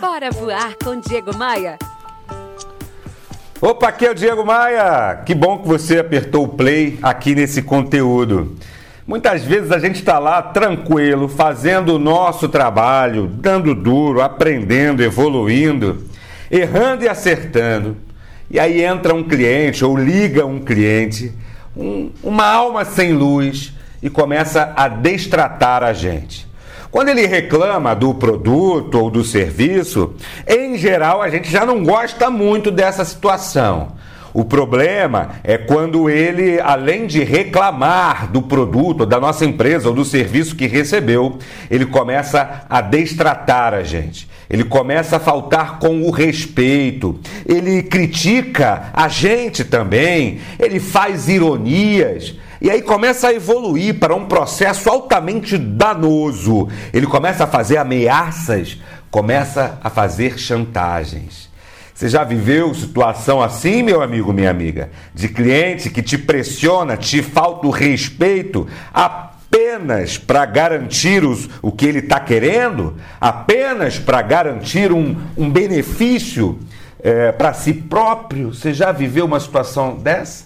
Bora voar com Diego Maia? Opa, aqui é o Diego Maia. Que bom que você apertou o play aqui nesse conteúdo. Muitas vezes a gente está lá tranquilo, fazendo o nosso trabalho, dando duro, aprendendo, evoluindo, errando e acertando. E aí entra um cliente ou liga um cliente, um, uma alma sem luz e começa a destratar a gente. Quando ele reclama do produto ou do serviço, em geral a gente já não gosta muito dessa situação. O problema é quando ele, além de reclamar do produto, da nossa empresa ou do serviço que recebeu, ele começa a destratar a gente. Ele começa a faltar com o respeito. Ele critica a gente também. Ele faz ironias. E aí começa a evoluir para um processo altamente danoso. Ele começa a fazer ameaças, começa a fazer chantagens. Você já viveu situação assim, meu amigo, minha amiga? De cliente que te pressiona, te falta o respeito apenas para garantir os, o que ele está querendo? Apenas para garantir um, um benefício é, para si próprio? Você já viveu uma situação dessa?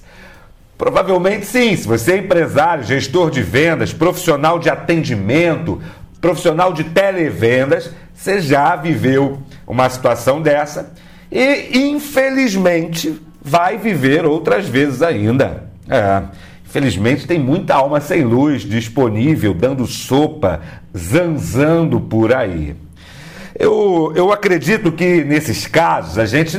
Provavelmente sim, se você é empresário, gestor de vendas, profissional de atendimento, profissional de televendas, você já viveu uma situação dessa e infelizmente vai viver outras vezes ainda. É. Infelizmente tem muita alma sem luz disponível, dando sopa, zanzando por aí. Eu, eu acredito que nesses casos a gente.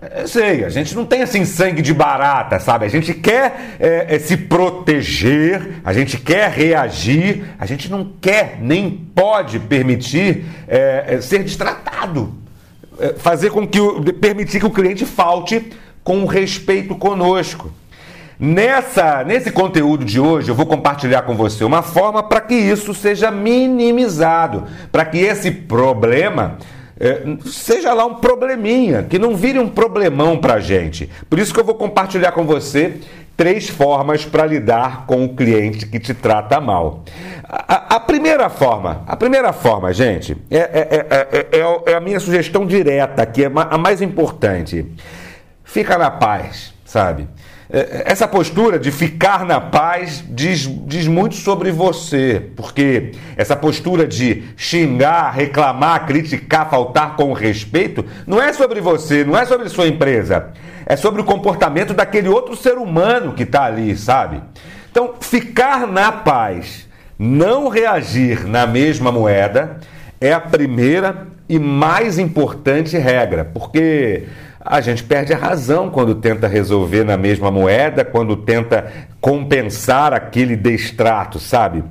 Eu sei, a gente não tem assim sangue de barata, sabe? A gente quer é, é, se proteger, a gente quer reagir, a gente não quer nem pode permitir é, ser destratado é, fazer com que o, permitir que o cliente falte com respeito conosco. Nessa, nesse conteúdo de hoje, eu vou compartilhar com você uma forma para que isso seja minimizado, para que esse problema é, seja lá um probleminha, que não vire um problemão para a gente. Por isso que eu vou compartilhar com você três formas para lidar com o cliente que te trata mal. A, a, primeira forma, a primeira forma, gente, é, é, é, é, a minha sugestão direta, que é a mais importante. Fica na paz, sabe? Essa postura de ficar na paz diz, diz muito sobre você, porque essa postura de xingar, reclamar, criticar, faltar com respeito, não é sobre você, não é sobre sua empresa, é sobre o comportamento daquele outro ser humano que está ali, sabe? Então, ficar na paz, não reagir na mesma moeda, é a primeira e mais importante regra, porque a gente perde a razão quando tenta resolver na mesma moeda, quando tenta compensar aquele destrato, sabe?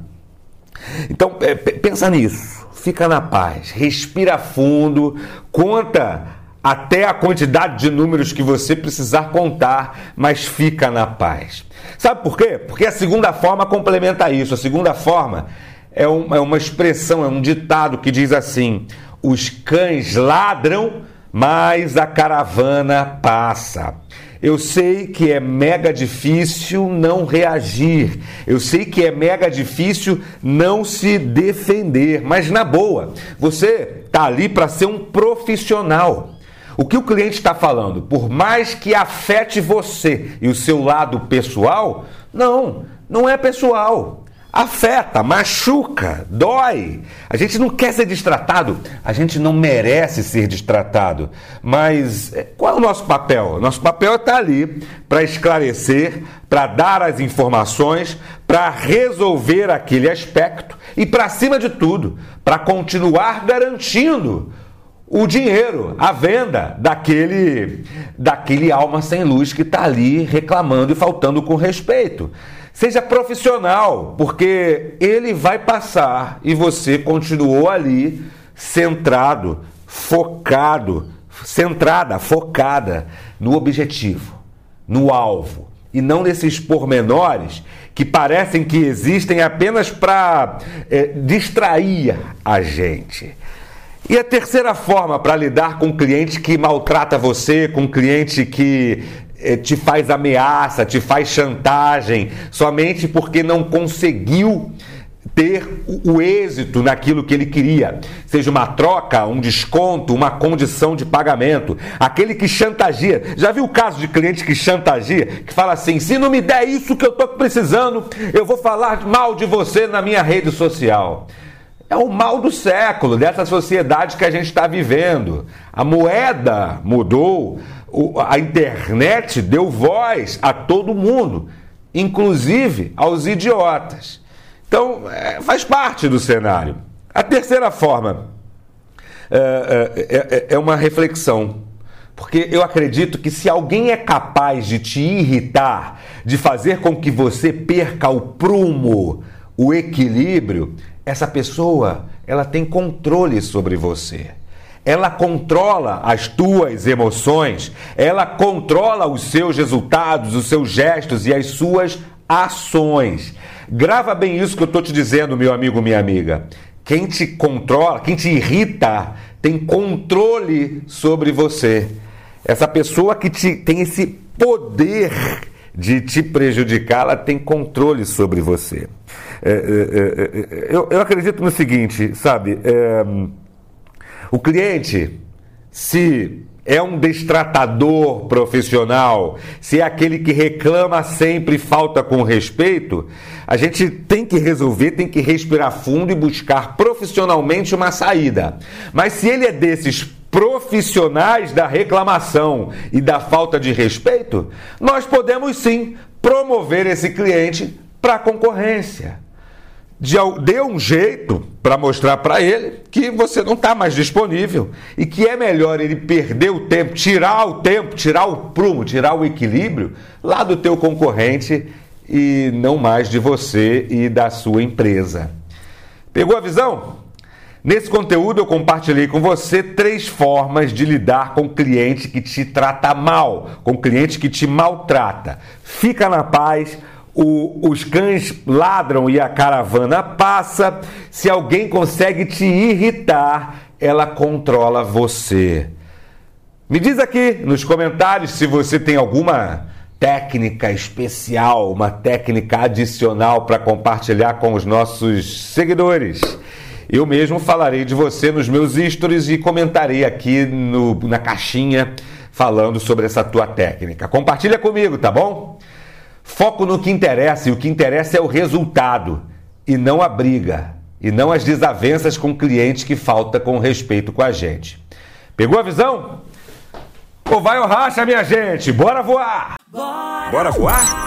Então, é, pensa nisso, fica na paz, respira fundo, conta até a quantidade de números que você precisar contar, mas fica na paz. Sabe por quê? Porque a segunda forma complementa isso. A segunda forma é uma, é uma expressão, é um ditado que diz assim: os cães ladram mas a caravana passa. Eu sei que é mega difícil não reagir. Eu sei que é mega difícil não se defender, mas na boa, você tá ali para ser um profissional. O que o cliente está falando, por mais que afete você e o seu lado pessoal, não, não é pessoal afeta, machuca, dói. A gente não quer ser destratado, a gente não merece ser destratado. Mas é, qual é o nosso papel? Nosso papel é estar ali para esclarecer, para dar as informações, para resolver aquele aspecto e, para cima de tudo, para continuar garantindo o dinheiro, a venda daquele, daquele alma sem luz que está ali reclamando e faltando com respeito. Seja profissional, porque ele vai passar e você continuou ali centrado, focado, centrada, focada no objetivo, no alvo e não nesses pormenores que parecem que existem apenas para é, distrair a gente. E a terceira forma para lidar com um cliente que maltrata você, com cliente que te faz ameaça, te faz chantagem, somente porque não conseguiu ter o, o êxito naquilo que ele queria, seja uma troca, um desconto, uma condição de pagamento. Aquele que chantageia. Já viu o caso de cliente que chantageia, que fala assim: se não me der isso que eu estou precisando, eu vou falar mal de você na minha rede social. É o mal do século, dessa sociedade que a gente está vivendo. A moeda mudou, a internet deu voz a todo mundo, inclusive aos idiotas. Então, é, faz parte do cenário. A terceira forma é, é, é, é uma reflexão. Porque eu acredito que se alguém é capaz de te irritar, de fazer com que você perca o prumo, o equilíbrio, essa pessoa, ela tem controle sobre você. Ela controla as tuas emoções, ela controla os seus resultados, os seus gestos e as suas ações. Grava bem isso que eu estou te dizendo, meu amigo, minha amiga. Quem te controla, quem te irrita, tem controle sobre você. Essa pessoa que te, tem esse poder de te prejudicar, ela tem controle sobre você. É, é, é, é eu, eu, acredito no seguinte, sabe? É, o cliente, se é um destratador profissional, se é aquele que reclama sempre falta com respeito, a gente tem que resolver, tem que respirar fundo e buscar profissionalmente uma saída. Mas se ele é desses profissionais da reclamação e da falta de respeito, nós podemos sim promover esse cliente para a concorrência dê um jeito para mostrar para ele que você não está mais disponível e que é melhor ele perder o tempo, tirar o tempo, tirar o prumo, tirar o equilíbrio lá do teu concorrente e não mais de você e da sua empresa. Pegou a visão? Nesse conteúdo eu compartilhei com você três formas de lidar com cliente que te trata mal, com cliente que te maltrata. Fica na paz o, os cães ladram e a caravana passa. Se alguém consegue te irritar, ela controla você. Me diz aqui nos comentários se você tem alguma técnica especial, uma técnica adicional para compartilhar com os nossos seguidores. Eu mesmo falarei de você nos meus stories e comentarei aqui no, na caixinha falando sobre essa tua técnica. Compartilha comigo, tá bom? Foco no que interessa, e o que interessa é o resultado, e não a briga, e não as desavenças com clientes que falta com respeito com a gente. Pegou a visão? Ou vai ou racha, minha gente? Bora voar! Bora, Bora voar?